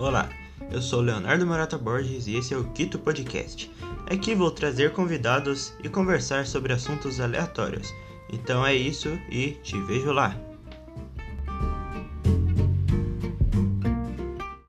Olá, eu sou Leonardo Morata Borges e esse é o Quito Podcast. Aqui vou trazer convidados e conversar sobre assuntos aleatórios. Então é isso e te vejo lá!